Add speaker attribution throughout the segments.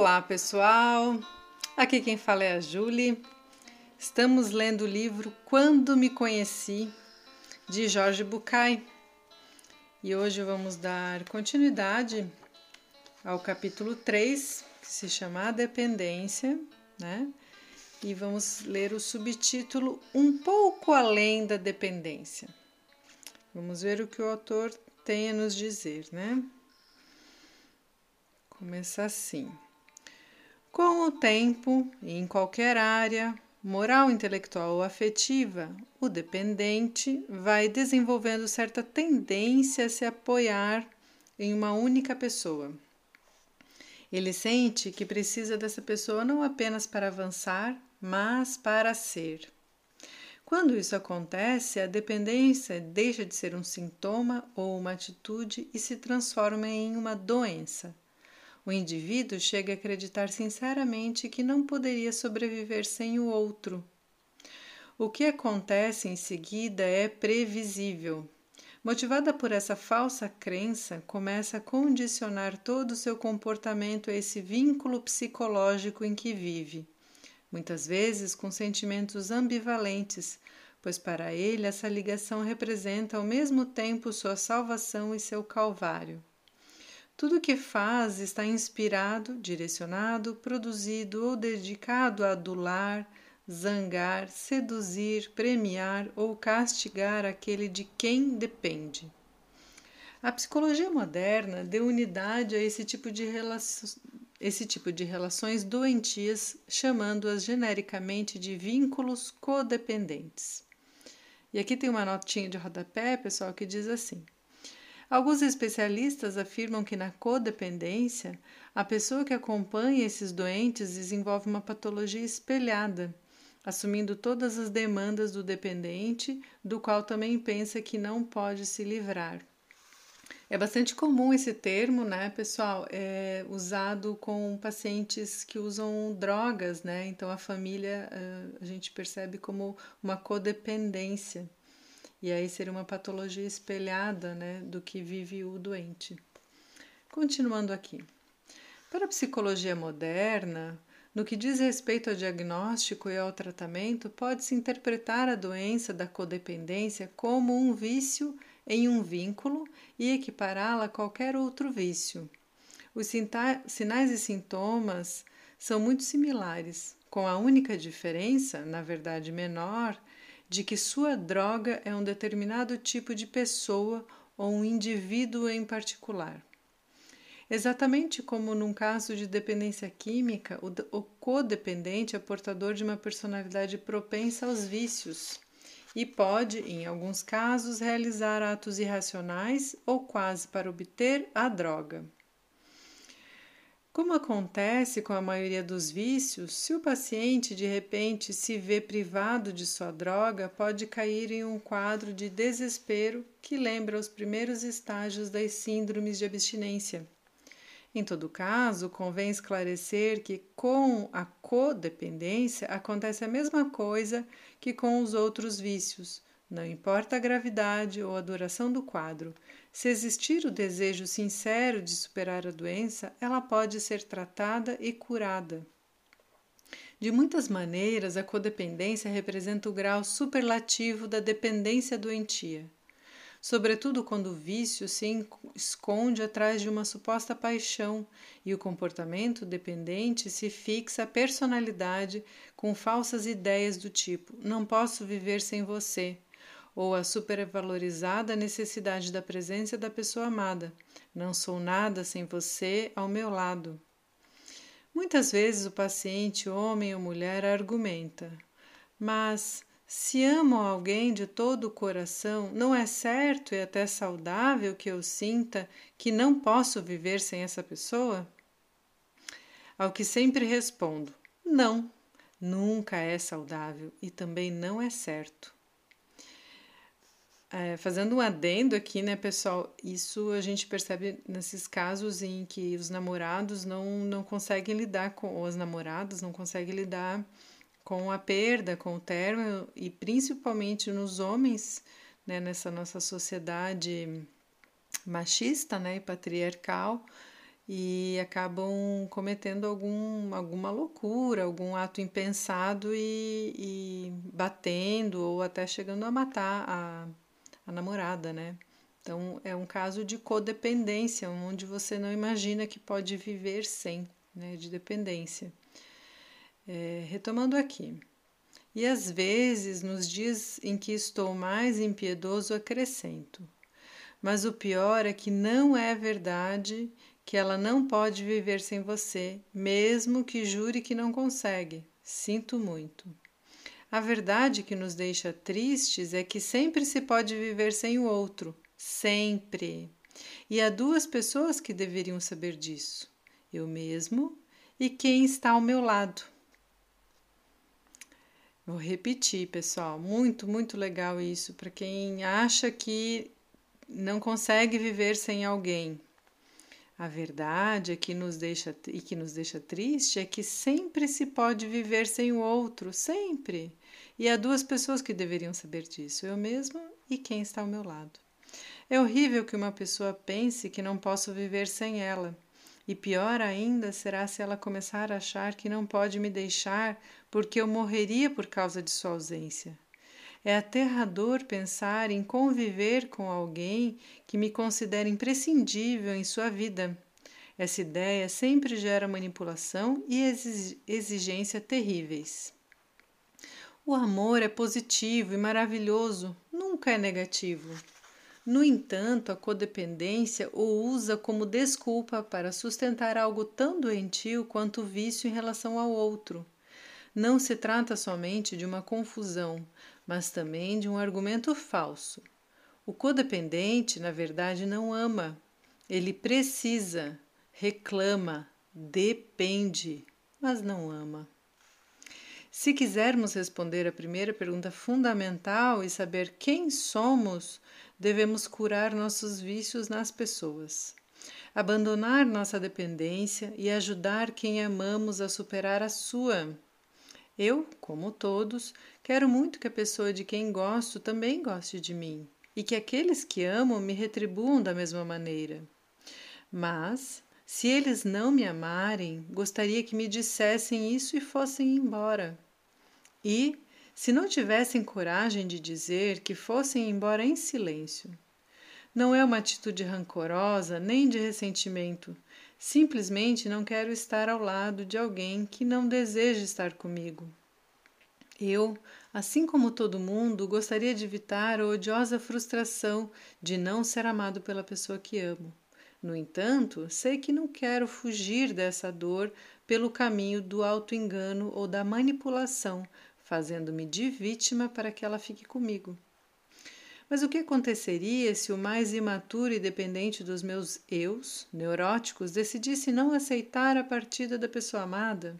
Speaker 1: Olá, pessoal! Aqui quem fala é a Julie. Estamos lendo o livro Quando Me Conheci, de Jorge Bucay. E hoje vamos dar continuidade ao capítulo 3, que se chama A Dependência, né? E vamos ler o subtítulo Um pouco além da dependência. Vamos ver o que o autor tem a nos dizer, né? Começa assim. Com o tempo, em qualquer área, moral, intelectual ou afetiva, o dependente vai desenvolvendo certa tendência a se apoiar em uma única pessoa. Ele sente que precisa dessa pessoa não apenas para avançar, mas para ser. Quando isso acontece, a dependência deixa de ser um sintoma ou uma atitude e se transforma em uma doença o indivíduo chega a acreditar sinceramente que não poderia sobreviver sem o outro. O que acontece em seguida é previsível. Motivada por essa falsa crença, começa a condicionar todo o seu comportamento a esse vínculo psicológico em que vive, muitas vezes com sentimentos ambivalentes, pois para ele essa ligação representa ao mesmo tempo sua salvação e seu calvário. Tudo o que faz está inspirado, direcionado, produzido ou dedicado a adular, zangar, seduzir, premiar ou castigar aquele de quem depende. A psicologia moderna deu unidade a esse tipo de, esse tipo de relações doentias, chamando-as genericamente de vínculos codependentes. E aqui tem uma notinha de rodapé, pessoal, que diz assim: Alguns especialistas afirmam que na codependência, a pessoa que acompanha esses doentes desenvolve uma patologia espelhada, assumindo todas as demandas do dependente, do qual também pensa que não pode se livrar. É bastante comum esse termo, né, pessoal? É usado com pacientes que usam drogas, né? Então a família a gente percebe como uma codependência. E aí seria uma patologia espelhada né, do que vive o doente. Continuando aqui. Para a psicologia moderna, no que diz respeito ao diagnóstico e ao tratamento, pode-se interpretar a doença da codependência como um vício em um vínculo e equipará-la a qualquer outro vício. Os sinais e sintomas são muito similares, com a única diferença, na verdade menor, de que sua droga é um determinado tipo de pessoa ou um indivíduo em particular. Exatamente como num caso de dependência química, o, codependente é portador de uma personalidade propensa aos vícios e pode, em alguns casos, realizar atos irracionais ou quase para obter a droga. Como acontece com a maioria dos vícios, se o paciente de repente se vê privado de sua droga, pode cair em um quadro de desespero que lembra os primeiros estágios das síndromes de abstinência. Em todo caso, convém esclarecer que com a codependência acontece a mesma coisa que com os outros vícios, não importa a gravidade ou a duração do quadro, se existir o desejo sincero de superar a doença, ela pode ser tratada e curada. De muitas maneiras, a codependência representa o grau superlativo da dependência doentia, sobretudo quando o vício se esconde atrás de uma suposta paixão e o comportamento dependente se fixa à personalidade com falsas ideias do tipo: não posso viver sem você ou a supervalorizada necessidade da presença da pessoa amada. Não sou nada sem você ao meu lado. Muitas vezes o paciente, homem ou mulher, argumenta: Mas se amo alguém de todo o coração, não é certo e até saudável que eu sinta que não posso viver sem essa pessoa? Ao que sempre respondo: Não, nunca é saudável e também não é certo. É, fazendo um adendo aqui, né, pessoal? Isso a gente percebe nesses casos em que os namorados não, não conseguem lidar com, ou as namoradas não conseguem lidar com a perda, com o término, e principalmente nos homens, né, nessa nossa sociedade machista né, e patriarcal, e acabam cometendo algum, alguma loucura, algum ato impensado e, e batendo ou até chegando a matar a, a namorada, né? Então é um caso de codependência, onde você não imagina que pode viver sem, né, de dependência. É, retomando aqui. E às vezes, nos dias em que estou mais impiedoso, acrescento. Mas o pior é que não é verdade que ela não pode viver sem você, mesmo que jure que não consegue. Sinto muito. A verdade que nos deixa tristes é que sempre se pode viver sem o outro, sempre. E há duas pessoas que deveriam saber disso: eu mesmo e quem está ao meu lado. Vou repetir, pessoal, muito, muito legal isso para quem acha que não consegue viver sem alguém. A verdade é que nos deixa e que nos deixa triste é que sempre se pode viver sem o outro, sempre. E há duas pessoas que deveriam saber disso, eu mesma e quem está ao meu lado. É horrível que uma pessoa pense que não posso viver sem ela. E pior ainda será se ela começar a achar que não pode me deixar porque eu morreria por causa de sua ausência. É aterrador pensar em conviver com alguém que me considera imprescindível em sua vida. Essa ideia sempre gera manipulação e exigência terríveis. O amor é positivo e maravilhoso, nunca é negativo. No entanto, a codependência o usa como desculpa para sustentar algo tão doentio quanto o vício em relação ao outro. Não se trata somente de uma confusão, mas também de um argumento falso. O codependente, na verdade, não ama, ele precisa, reclama, depende, mas não ama. Se quisermos responder a primeira pergunta fundamental e saber quem somos, devemos curar nossos vícios nas pessoas, abandonar nossa dependência e ajudar quem amamos a superar a sua. Eu, como todos, quero muito que a pessoa de quem gosto também goste de mim e que aqueles que amo me retribuam da mesma maneira. Mas, se eles não me amarem, gostaria que me dissessem isso e fossem embora. E, se não tivessem coragem de dizer, que fossem embora em silêncio. Não é uma atitude rancorosa nem de ressentimento, Simplesmente não quero estar ao lado de alguém que não deseja estar comigo. Eu, assim como todo mundo, gostaria de evitar a odiosa frustração de não ser amado pela pessoa que amo. No entanto, sei que não quero fugir dessa dor pelo caminho do auto-engano ou da manipulação, fazendo-me de vítima para que ela fique comigo. Mas o que aconteceria se o mais imaturo e dependente dos meus eus, neuróticos, decidisse não aceitar a partida da pessoa amada?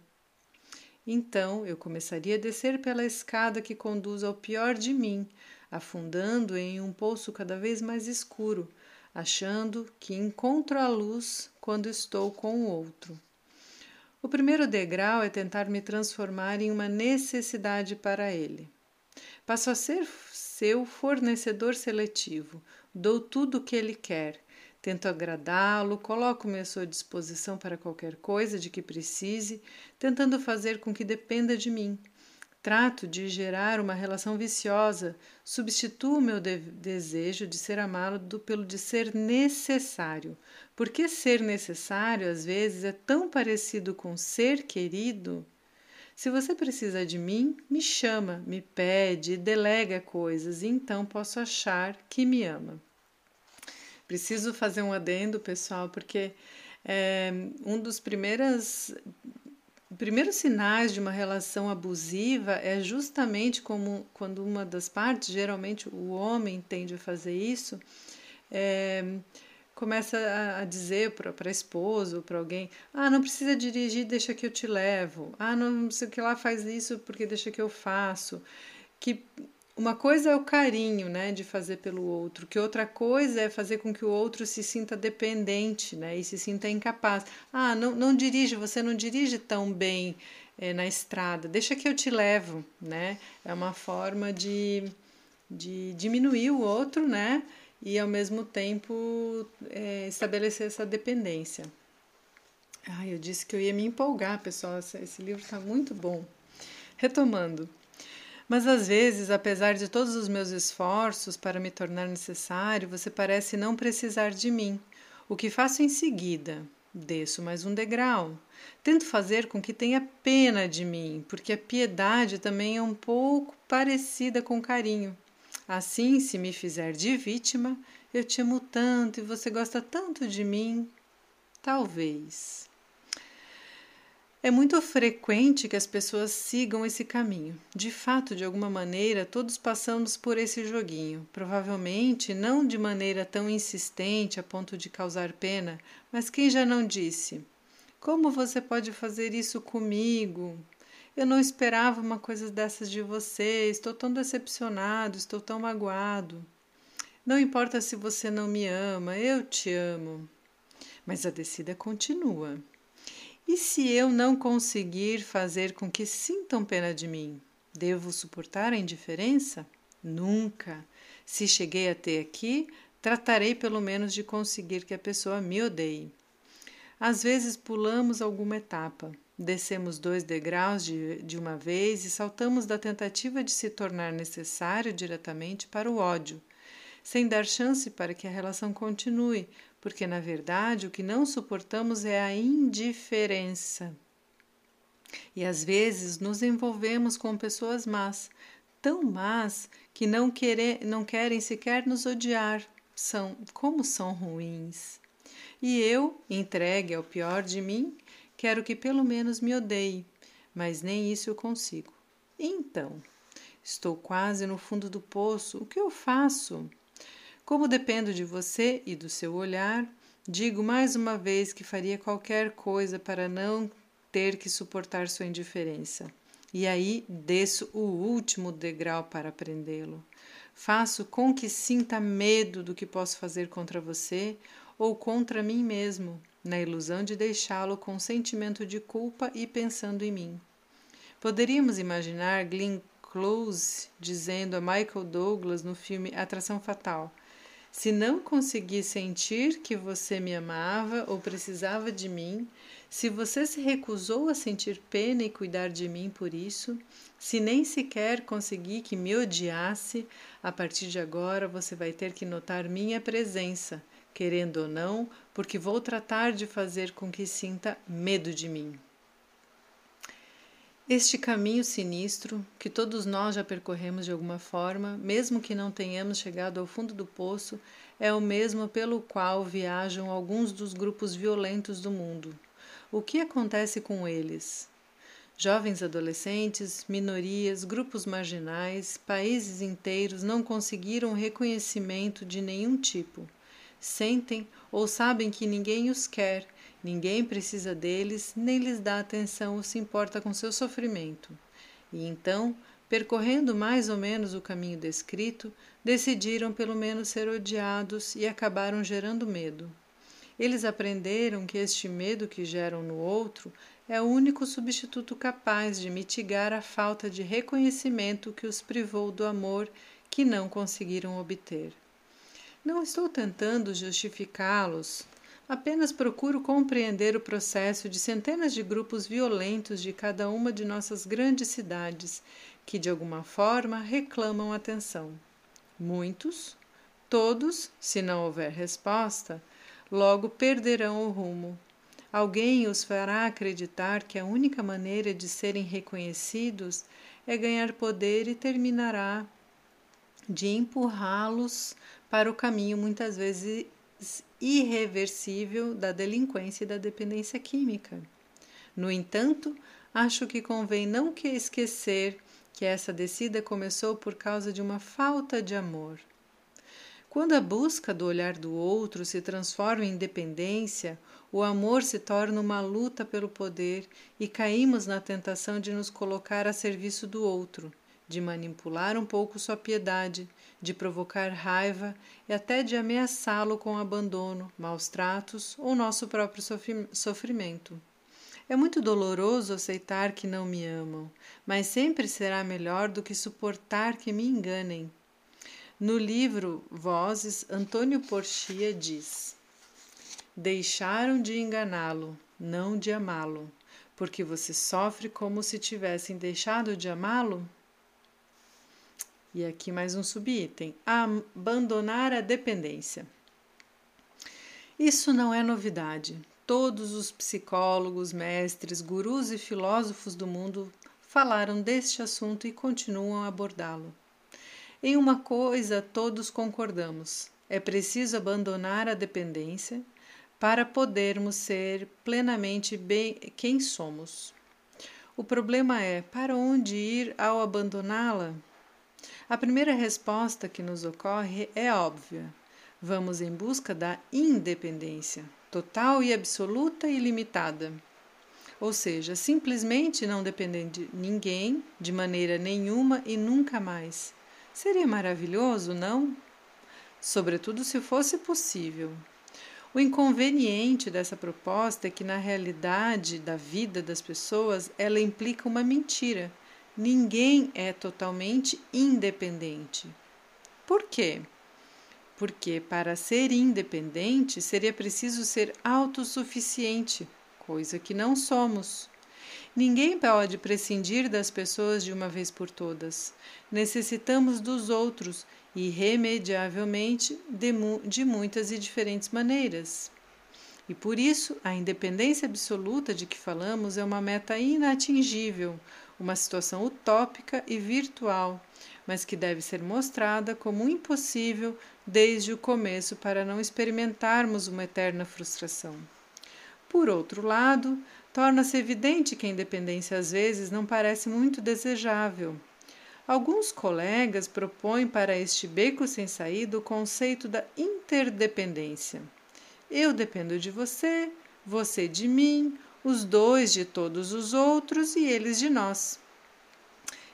Speaker 1: Então eu começaria a descer pela escada que conduz ao pior de mim, afundando em um poço cada vez mais escuro, achando que encontro a luz quando estou com o outro. O primeiro degrau é tentar me transformar em uma necessidade para ele. Passo a ser seu fornecedor seletivo. Dou tudo o que ele quer. Tento agradá-lo, coloco-me à sua disposição para qualquer coisa de que precise, tentando fazer com que dependa de mim. Trato de gerar uma relação viciosa, substituo meu de desejo de ser amado pelo de ser necessário. Porque ser necessário às vezes é tão parecido com ser querido se você precisa de mim, me chama, me pede, delega coisas, e então posso achar que me ama. Preciso fazer um adendo, pessoal, porque é, um dos primeiros, primeiros sinais de uma relação abusiva é justamente como quando uma das partes, geralmente o homem tende a fazer isso, é, começa a, dizer para a esposa ou para alguém: ah, não precisa dirigir, deixa que eu te levo. Ah, não sei o que lá faz isso porque deixa que eu faço. Que uma coisa é o carinho, né, de fazer pelo outro, que outra coisa é fazer com que o outro se sinta dependente, né, e se sinta incapaz. Ah, não, não dirige, você não dirige tão bem é, na estrada, deixa que eu te levo, né? É uma forma de, de diminuir o outro, né? e ao mesmo tempo é, estabelecer essa dependência. Ah, eu disse que eu ia me empolgar, pessoal. Esse livro está muito bom. Retomando. Mas às vezes, apesar de todos os meus esforços para me tornar necessário, você parece não precisar de mim. O que faço em seguida? Desço mais um degrau. Tento fazer com que tenha pena de mim, porque a piedade também é um pouco parecida com carinho. Assim, se me fizer de vítima, eu te amo tanto e você gosta tanto de mim. Talvez. É muito frequente que as pessoas sigam esse caminho. De fato, de alguma maneira, todos passamos por esse joguinho. Provavelmente não de maneira tão insistente a ponto de causar pena, mas quem já não disse: Como você pode fazer isso comigo? Eu não esperava uma coisa dessas de você. Estou tão decepcionado, estou tão magoado. Não importa se você não me ama, eu te amo. Mas a descida continua. E se eu não conseguir fazer com que sintam pena de mim, devo suportar a indiferença? Nunca. Se cheguei até aqui, tratarei pelo menos de conseguir que a pessoa me odeie. Às vezes pulamos alguma etapa, descemos dois degraus de, de uma vez e saltamos da tentativa de se tornar necessário diretamente para o ódio, sem dar chance para que a relação continue, porque na verdade o que não suportamos é a indiferença. E às vezes nos envolvemos com pessoas más, tão más que não, querer, não querem sequer nos odiar. São como são ruins. E eu, entregue ao pior de mim, quero que pelo menos me odeie, mas nem isso eu consigo. Então, estou quase no fundo do poço. O que eu faço? Como dependo de você e do seu olhar, digo mais uma vez que faria qualquer coisa para não ter que suportar sua indiferença. E aí desço o último degrau para prendê-lo. Faço com que sinta medo do que posso fazer contra você ou contra mim mesmo, na ilusão de deixá-lo com sentimento de culpa e pensando em mim. Poderíamos imaginar Glenn Close dizendo a Michael Douglas no filme Atração Fatal: se não consegui sentir que você me amava ou precisava de mim, se você se recusou a sentir pena e cuidar de mim por isso, se nem sequer consegui que me odiasse, a partir de agora você vai ter que notar minha presença, querendo ou não, porque vou tratar de fazer com que sinta medo de mim. Este caminho sinistro, que todos nós já percorremos de alguma forma, mesmo que não tenhamos chegado ao fundo do poço, é o mesmo pelo qual viajam alguns dos grupos violentos do mundo. O que acontece com eles? Jovens adolescentes, minorias, grupos marginais, países inteiros não conseguiram reconhecimento de nenhum tipo. Sentem ou sabem que ninguém os quer Ninguém precisa deles, nem lhes dá atenção ou se importa com seu sofrimento. E então, percorrendo mais ou menos o caminho descrito, decidiram pelo menos ser odiados e acabaram gerando medo. Eles aprenderam que este medo que geram no outro é o único substituto capaz de mitigar a falta de reconhecimento que os privou do amor que não conseguiram obter. Não estou tentando justificá-los Apenas procuro compreender o processo de centenas de grupos violentos de cada uma de nossas grandes cidades que, de alguma forma, reclamam atenção. Muitos, todos, se não houver resposta, logo perderão o rumo. Alguém os fará acreditar que a única maneira de serem reconhecidos é ganhar poder e terminará de empurrá-los para o caminho muitas vezes irreversível da delinquência e da dependência química. No entanto, acho que convém não que esquecer que essa descida começou por causa de uma falta de amor. Quando a busca do olhar do outro se transforma em dependência, o amor se torna uma luta pelo poder e caímos na tentação de nos colocar a serviço do outro, de manipular um pouco sua piedade, de provocar raiva e até de ameaçá-lo com abandono, maus tratos ou nosso próprio sofrimento. É muito doloroso aceitar que não me amam, mas sempre será melhor do que suportar que me enganem. No livro Vozes, Antônio Porchia diz: Deixaram de enganá-lo, não de amá-lo, porque você sofre como se tivessem deixado de amá-lo? E aqui mais um subitem: abandonar a dependência. Isso não é novidade. Todos os psicólogos, mestres, gurus e filósofos do mundo falaram deste assunto e continuam a abordá-lo. Em uma coisa todos concordamos: é preciso abandonar a dependência para podermos ser plenamente bem quem somos. O problema é para onde ir ao abandoná-la? A primeira resposta que nos ocorre é óbvia. Vamos em busca da independência, total e absoluta e limitada. Ou seja, simplesmente não depender de ninguém, de maneira nenhuma e nunca mais. Seria maravilhoso, não? Sobretudo se fosse possível. O inconveniente dessa proposta é que, na realidade da vida das pessoas, ela implica uma mentira. Ninguém é totalmente independente. Por quê? porque para ser independente seria preciso ser autossuficiente, coisa que não somos. Ninguém pode prescindir das pessoas de uma vez por todas. Necessitamos dos outros, irremediavelmente, de, de muitas e diferentes maneiras. E por isso, a independência absoluta de que falamos é uma meta inatingível, uma situação utópica e virtual, mas que deve ser mostrada como impossível desde o começo para não experimentarmos uma eterna frustração. Por outro lado, torna-se evidente que a independência às vezes não parece muito desejável. Alguns colegas propõem para este beco sem saída o conceito da interdependência. Eu dependo de você, você de mim, os dois de todos os outros e eles de nós.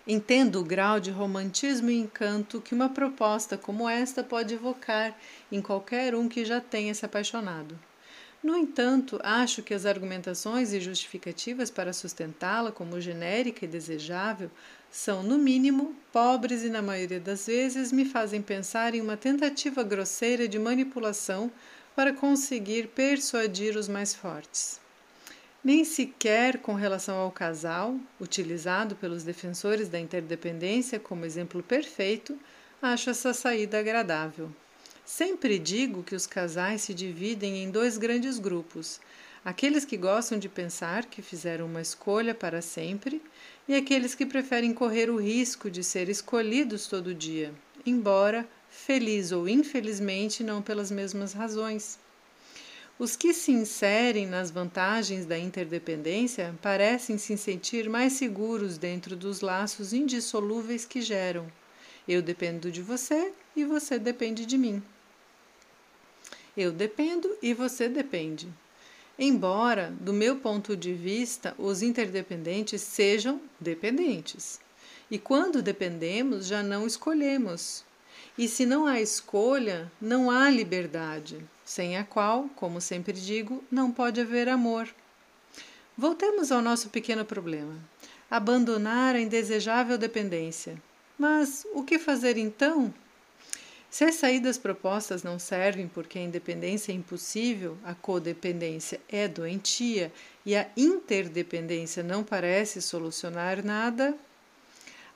Speaker 1: Entendo o grau de romantismo e encanto que uma proposta como esta pode evocar em qualquer um que já tenha se apaixonado. No entanto, acho que as argumentações e justificativas para sustentá-la como genérica e desejável são, no mínimo, pobres e, na maioria das vezes, me fazem pensar em uma tentativa grosseira de manipulação para conseguir persuadir os mais fortes nem sequer com relação ao casal, utilizado pelos defensores da interdependência como exemplo perfeito, acho essa saída agradável. Sempre digo que os casais se dividem em dois grandes grupos: aqueles que gostam de pensar que fizeram uma escolha para sempre e aqueles que preferem correr o risco de ser escolhidos todo dia, embora, feliz ou infelizmente, não pelas mesmas razões. Os que se inserem nas vantagens da interdependência parecem se sentir mais seguros dentro dos laços indissolúveis que geram. Eu dependo de você e você depende de mim. Eu dependo e você depende. Embora, do meu ponto de vista, os interdependentes sejam dependentes. E quando dependemos, já não escolhemos. E se não há escolha, não há liberdade sem a qual, como sempre digo, não pode haver amor. Voltemos ao nosso pequeno problema: abandonar a indesejável dependência. Mas o que fazer então? Se as saídas propostas não servem porque a independência é impossível, a codependência é doentia e a interdependência não parece solucionar nada,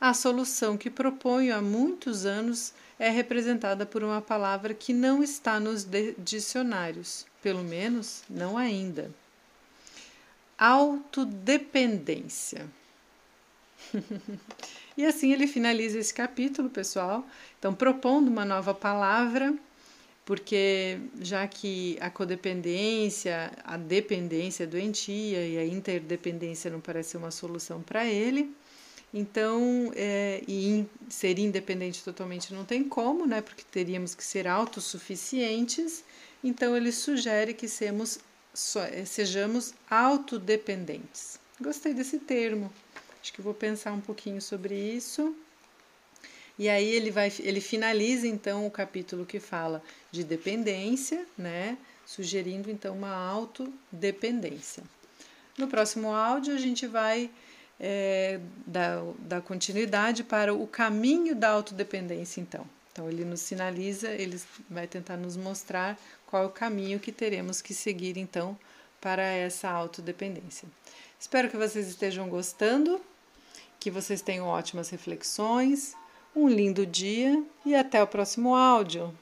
Speaker 1: a solução que proponho há muitos anos é representada por uma palavra que não está nos dicionários, pelo menos não ainda. Autodependência. e assim ele finaliza esse capítulo, pessoal. Então, propondo uma nova palavra, porque já que a codependência, a dependência é doentia e a interdependência não parece uma solução para ele, então, é, e ser independente totalmente não tem como, né? Porque teríamos que ser autossuficientes. Então, ele sugere que sejamos, é, sejamos autodependentes. Gostei desse termo. Acho que vou pensar um pouquinho sobre isso. E aí ele vai, ele finaliza então o capítulo que fala de dependência, né? Sugerindo então uma autodependência. No próximo áudio a gente vai é, da, da continuidade para o caminho da autodependência, então. Então, ele nos sinaliza, ele vai tentar nos mostrar qual é o caminho que teremos que seguir, então, para essa autodependência. Espero que vocês estejam gostando, que vocês tenham ótimas reflexões, um lindo dia e até o próximo áudio.